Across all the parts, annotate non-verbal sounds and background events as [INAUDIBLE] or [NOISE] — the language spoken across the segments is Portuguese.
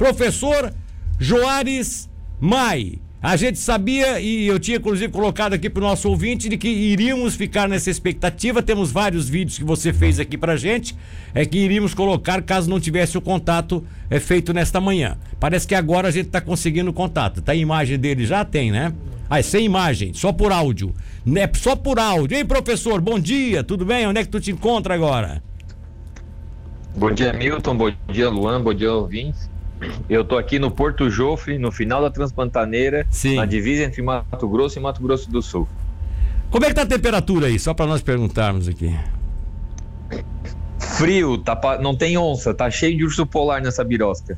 Professor Joares Mai. A gente sabia, e eu tinha inclusive colocado aqui para o nosso ouvinte, de que iríamos ficar nessa expectativa. Temos vários vídeos que você fez aqui para gente, é que iríamos colocar caso não tivesse o contato é, feito nesta manhã. Parece que agora a gente está conseguindo o contato. Tá a imagem dele já? Tem, né? Ah, é sem imagem, só por áudio. Né? Só por áudio. Ei, professor, bom dia, tudo bem? Onde é que tu te encontra agora? Bom dia, Milton. Bom dia, Luan. Bom dia, ouvintes. Eu tô aqui no Porto Jofre, no final da Transpantaneira, Sim. na divisa entre Mato Grosso e Mato Grosso do Sul. Como é que tá a temperatura aí? Só para nós perguntarmos aqui. Frio, tá, não tem onça, tá cheio de urso polar nessa birosca.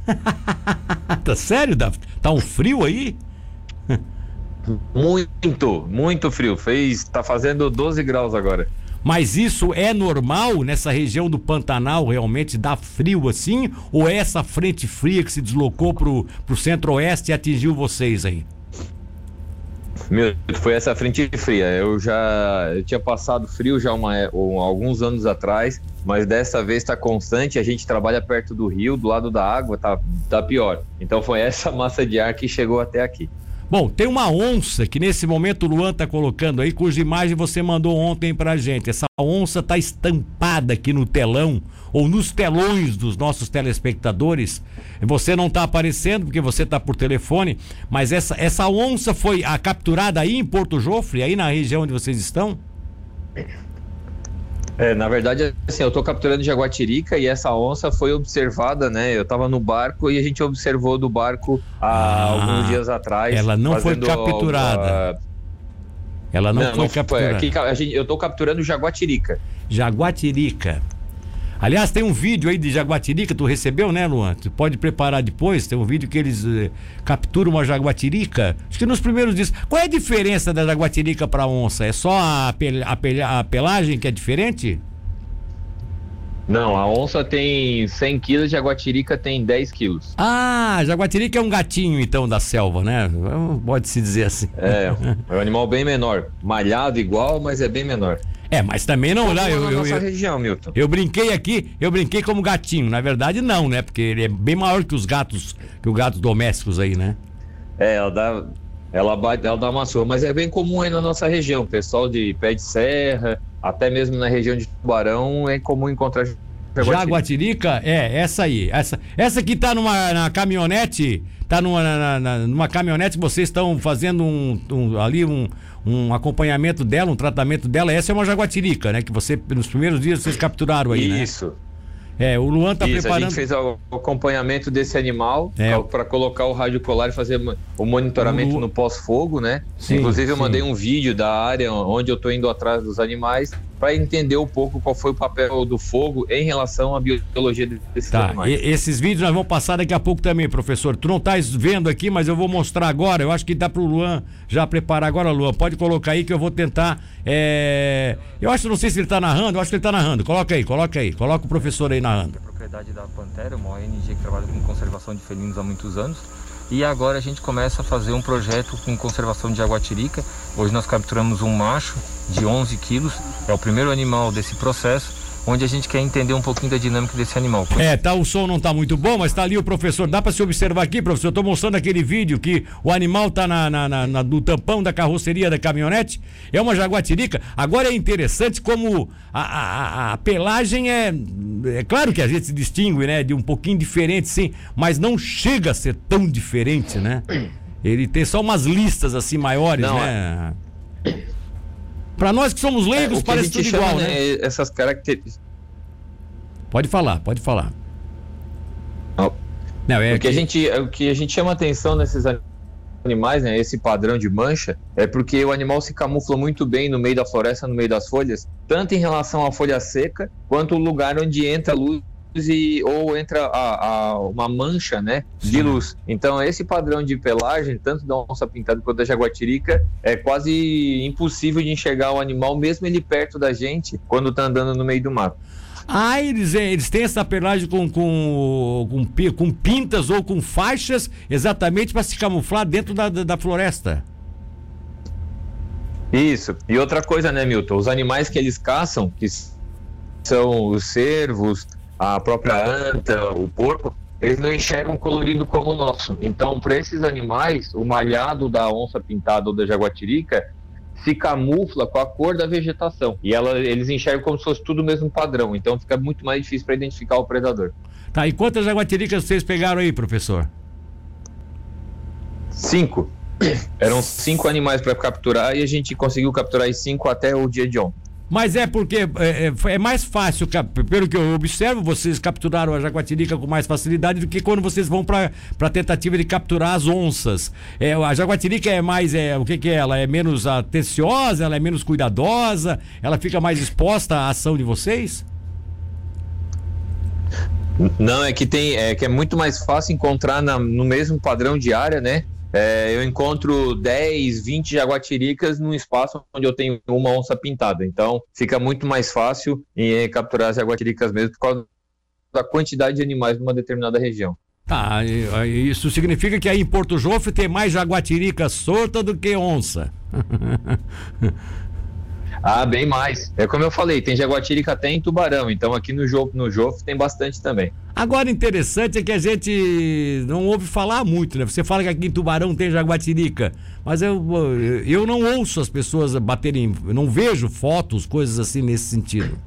[LAUGHS] tá sério, Davi? Tá um frio aí? muito, muito frio. Fez, tá fazendo 12 graus agora. Mas isso é normal nessa região do Pantanal realmente dá frio assim? Ou é essa frente fria que se deslocou pro, pro centro-oeste e atingiu vocês aí? Meu, foi essa frente fria. Eu já eu tinha passado frio já uma, um, alguns anos atrás, mas dessa vez está constante. A gente trabalha perto do rio, do lado da água, tá, tá pior. Então foi essa [LAUGHS] massa de ar que chegou até aqui. Bom, tem uma onça que nesse momento o Luan tá colocando aí, cuja imagem você mandou ontem pra gente. Essa onça tá estampada aqui no telão ou nos telões dos nossos telespectadores. Você não tá aparecendo porque você tá por telefone, mas essa, essa onça foi a capturada aí em Porto Jofre, aí na região onde vocês estão? É, na verdade, assim, eu estou capturando jaguatirica e essa onça foi observada, né? Eu estava no barco e a gente observou do barco há ah, alguns dias atrás. Ela não foi capturada. Ela não, não foi não capturada. Foi. Aqui, gente, eu estou capturando jaguatirica. Jaguatirica. Aliás, tem um vídeo aí de jaguatirica, tu recebeu, né, Luan? Tu pode preparar depois, tem um vídeo que eles eh, capturam uma jaguatirica. Acho que nos primeiros dias. Qual é a diferença da jaguatirica para onça? É só a, pel a, pel a pelagem que é diferente? Não, a onça tem 100 quilos, a jaguatirica tem 10 quilos. Ah, jaguatirica é um gatinho, então, da selva, né? Pode-se dizer assim. É, é um animal bem menor. Malhado igual, mas é bem menor. É, mas também não, lá, eu, eu, nossa eu, região, Milton. Eu brinquei aqui, eu brinquei como gatinho. Na verdade, não, né? Porque ele é bem maior que os gatos, que os gatos domésticos aí, né? É, ela dá, ela, bate, ela dá uma surra, mas é bem comum aí na nossa região. Pessoal de pé de serra, até mesmo na região de Tubarão, é comum encontrar Jaguatirica, é, essa aí. Essa, essa que tá numa na caminhonete, tá numa, na, na, numa caminhonete que vocês estão fazendo um, um, ali um, um acompanhamento dela, um tratamento dela. Essa é uma jaguatirica, né? Que você, nos primeiros dias, vocês capturaram aí, né? Isso. É, o Luan tá Isso, preparando. A gente fez o acompanhamento desse animal é. para colocar o rádio colar e fazer o monitoramento o... no pós-fogo, né? Sim, Inclusive, eu sim. mandei um vídeo da área onde eu tô indo atrás dos animais para entender um pouco qual foi o papel do fogo em relação à biologia desses tá. animais. E, esses vídeos nós vamos passar daqui a pouco também, professor. Tu não estás vendo aqui, mas eu vou mostrar agora. Eu acho que dá para o Luan já preparar agora, Luan. Pode colocar aí que eu vou tentar. É... Eu acho, não sei se ele está narrando, eu acho que ele está narrando. Coloca aí, coloca aí. Coloca o professor aí narrando. A propriedade da Pantera, uma ONG que trabalha com conservação de felinos há muitos anos. E agora a gente começa a fazer um projeto com conservação de jaguatirica. Hoje nós capturamos um macho de 11 quilos, é o primeiro animal desse processo onde a gente quer entender um pouquinho da dinâmica desse animal. É, tá, o som não tá muito bom, mas tá ali o professor. Dá para se observar aqui, professor? Eu tô mostrando aquele vídeo que o animal tá na, na, na, na, no tampão da carroceria da caminhonete. É uma jaguatirica. Agora é interessante como a, a, a, pelagem é. É claro que a gente se distingue, né? De um pouquinho diferente, sim, mas não chega a ser tão diferente, né? Ele tem só umas listas assim maiores, não, né? É... Para nós que somos leigos, é, parece tudo igual, né? né? Essas características. Pode falar, pode falar. Não, é o, que, que... A gente, o que a gente chama atenção nesses animais, né, esse padrão de mancha, é porque o animal se camufla muito bem no meio da floresta, no meio das folhas, tanto em relação à folha seca, quanto o lugar onde entra a luz e, ou entra a, a, uma mancha né, de luz. Então, esse padrão de pelagem, tanto da onça pintada quanto da jaguatirica, é quase impossível de enxergar o animal, mesmo ele perto da gente, quando está andando no meio do mato. Ah, eles, é, eles têm essa pelagem com, com, com, com pintas ou com faixas exatamente para se camuflar dentro da, da, da floresta. Isso. E outra coisa, né, Milton? Os animais que eles caçam, que são os cervos, a própria anta, o porco, eles não enxergam colorido como o nosso. Então, para esses animais, o malhado da onça pintada ou da jaguatirica se camufla com a cor da vegetação. E ela, eles enxergam como se fosse tudo o mesmo padrão. Então, fica muito mais difícil para identificar o predador. Tá, e quantas jaguatiricas vocês pegaram aí, professor? Cinco. Eram cinco animais para capturar e a gente conseguiu capturar os cinco até o dia de ontem. Mas é porque é, é, é, mais fácil, pelo que eu observo, vocês capturaram a jaguatirica com mais facilidade do que quando vocês vão para a tentativa de capturar as onças. É, a jaguatirica é mais, é, o que, que é? Ela é menos atenciosa, ela é menos cuidadosa, ela fica mais exposta à ação de vocês? Não, é que tem, é que é muito mais fácil encontrar na, no mesmo padrão de área, né? É, eu encontro 10, 20 jaguatiricas num espaço onde eu tenho uma onça pintada. Então, fica muito mais fácil em, capturar as jaguatiricas mesmo por causa da quantidade de animais numa determinada região. Tá, isso significa que aí em Porto Jofre tem mais jaguatirica solta do que onça. [LAUGHS] Ah, bem mais. É como eu falei, tem jaguatirica até em Tubarão, então aqui no Jof, no Jof tem bastante também. Agora, interessante é que a gente não ouve falar muito, né? Você fala que aqui em Tubarão tem jaguatirica, mas eu, eu não ouço as pessoas baterem, eu não vejo fotos, coisas assim nesse sentido.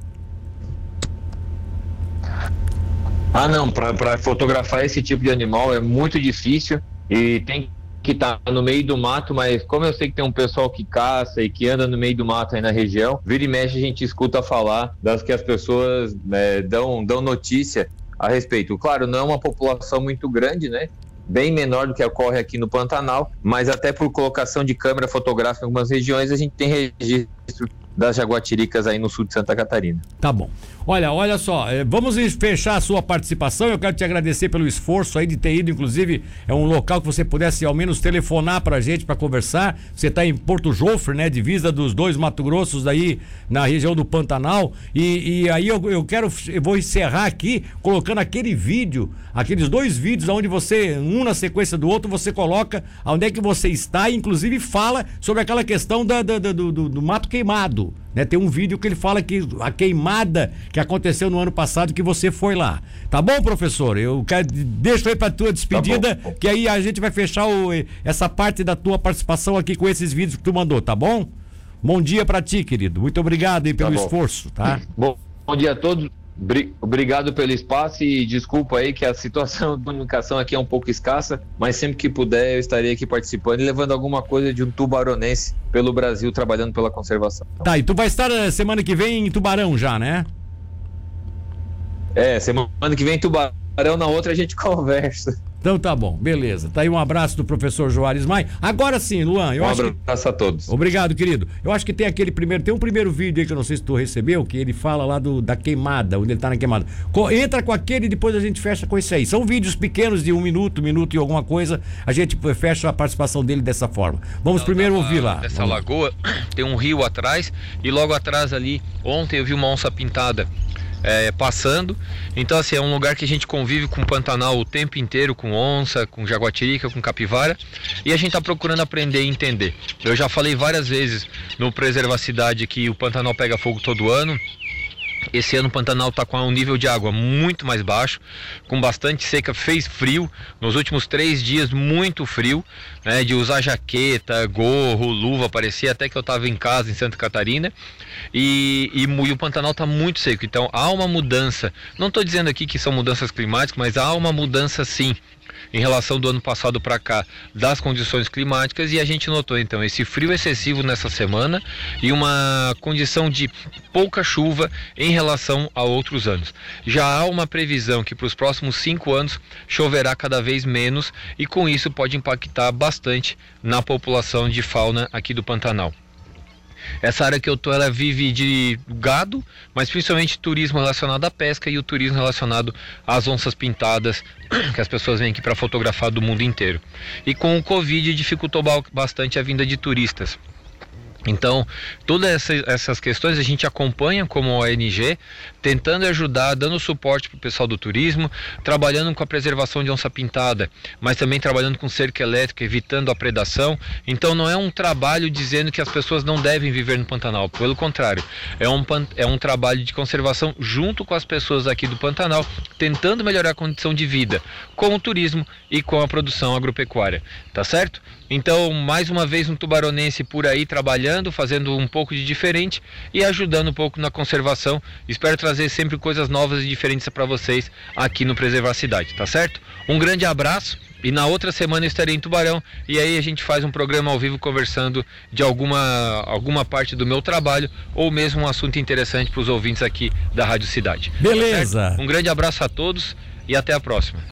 Ah, não, para fotografar esse tipo de animal é muito difícil e tem que está no meio do mato, mas como eu sei que tem um pessoal que caça e que anda no meio do mato aí na região, vira e mexe a gente escuta falar das que as pessoas né, dão, dão notícia a respeito. Claro, não é uma população muito grande, né? Bem menor do que ocorre aqui no Pantanal, mas até por colocação de câmera fotográfica em algumas regiões a gente tem registro das jaguatiricas aí no sul de Santa Catarina. Tá bom. Olha, olha só, eh, vamos fechar a sua participação. Eu quero te agradecer pelo esforço aí de ter ido, inclusive, é um local que você pudesse ao menos telefonar pra gente para conversar. Você está em Porto Jofre, né, divisa dos dois Mato Grossos aí na região do Pantanal. E, e aí eu, eu quero, eu vou encerrar aqui colocando aquele vídeo, aqueles dois vídeos onde você, um na sequência do outro, você coloca onde é que você está, e inclusive fala sobre aquela questão da, da, do, do, do mato queimado. Né? Tem um vídeo que ele fala que a queimada que aconteceu no ano passado que você foi lá. Tá bom, professor? Eu quero, deixo aí para tua despedida, tá que aí a gente vai fechar o, essa parte da tua participação aqui com esses vídeos que tu mandou, tá bom? Bom dia para ti, querido. Muito obrigado aí pelo tá esforço, tá? Bom, bom dia a todos. Obrigado pelo espaço e desculpa aí que a situação de comunicação aqui é um pouco escassa, mas sempre que puder eu estarei aqui participando e levando alguma coisa de um tubaronense pelo Brasil trabalhando pela conservação. Tá, e tu vai estar eh, semana que vem em Tubarão já, né? É, semana que vem em Tubarão, na outra a gente [LAUGHS] conversa. Então tá bom, beleza. Tá aí um abraço do professor Joares Mai. Agora sim, Luan, eu um acho. Um abraço que... a todos. Obrigado, querido. Eu acho que tem aquele primeiro. Tem um primeiro vídeo aí que eu não sei se tu recebeu, que ele fala lá do, da queimada, onde ele tá na queimada. Co... Entra com aquele e depois a gente fecha com esse aí. São vídeos pequenos de um minuto, minuto e alguma coisa. A gente fecha a participação dele dessa forma. Vamos não, primeiro ouvir lá. Nessa lagoa tem um rio atrás e logo atrás ali, ontem eu vi uma onça pintada é, passando. Então, assim, é um lugar que a gente convive com o Pantanal o tempo inteiro, com onça, com jaguatirica, com capivara, e a gente está procurando aprender e entender. Eu já falei várias vezes no Preserva Cidade que o Pantanal pega fogo todo ano, esse ano o Pantanal está com um nível de água muito mais baixo, com bastante seca, fez frio. Nos últimos três dias, muito frio, né, de usar jaqueta, gorro, luva, parecia até que eu estava em casa em Santa Catarina. E, e, e o Pantanal está muito seco, então há uma mudança. Não estou dizendo aqui que são mudanças climáticas, mas há uma mudança sim em relação do ano passado para cá das condições climáticas e a gente notou então esse frio excessivo nessa semana e uma condição de pouca chuva em relação a outros anos. Já há uma previsão que para os próximos cinco anos choverá cada vez menos e com isso pode impactar bastante na população de fauna aqui do Pantanal. Essa área que eu tô, ela vive de gado, mas principalmente turismo relacionado à pesca e o turismo relacionado às onças pintadas, [CLEARS THROAT] que as pessoas vêm aqui para fotografar do mundo inteiro. E com o Covid dificultou bastante a vinda de turistas. Então, todas essas, essas questões a gente acompanha como ONG, tentando ajudar, dando suporte para o pessoal do turismo, trabalhando com a preservação de onça pintada, mas também trabalhando com cerca elétrica, evitando a predação. Então, não é um trabalho dizendo que as pessoas não devem viver no Pantanal, pelo contrário, é um, é um trabalho de conservação junto com as pessoas aqui do Pantanal, tentando melhorar a condição de vida com o turismo e com a produção agropecuária, tá certo? Então, mais uma vez, um tubaronense por aí trabalhando, fazendo um pouco de diferente e ajudando um pouco na conservação. Espero trazer sempre coisas novas e diferentes para vocês aqui no Preservar a Cidade, tá certo? Um grande abraço e na outra semana eu estarei em Tubarão e aí a gente faz um programa ao vivo conversando de alguma, alguma parte do meu trabalho ou mesmo um assunto interessante para os ouvintes aqui da Rádio Cidade. Beleza. Tá um grande abraço a todos e até a próxima.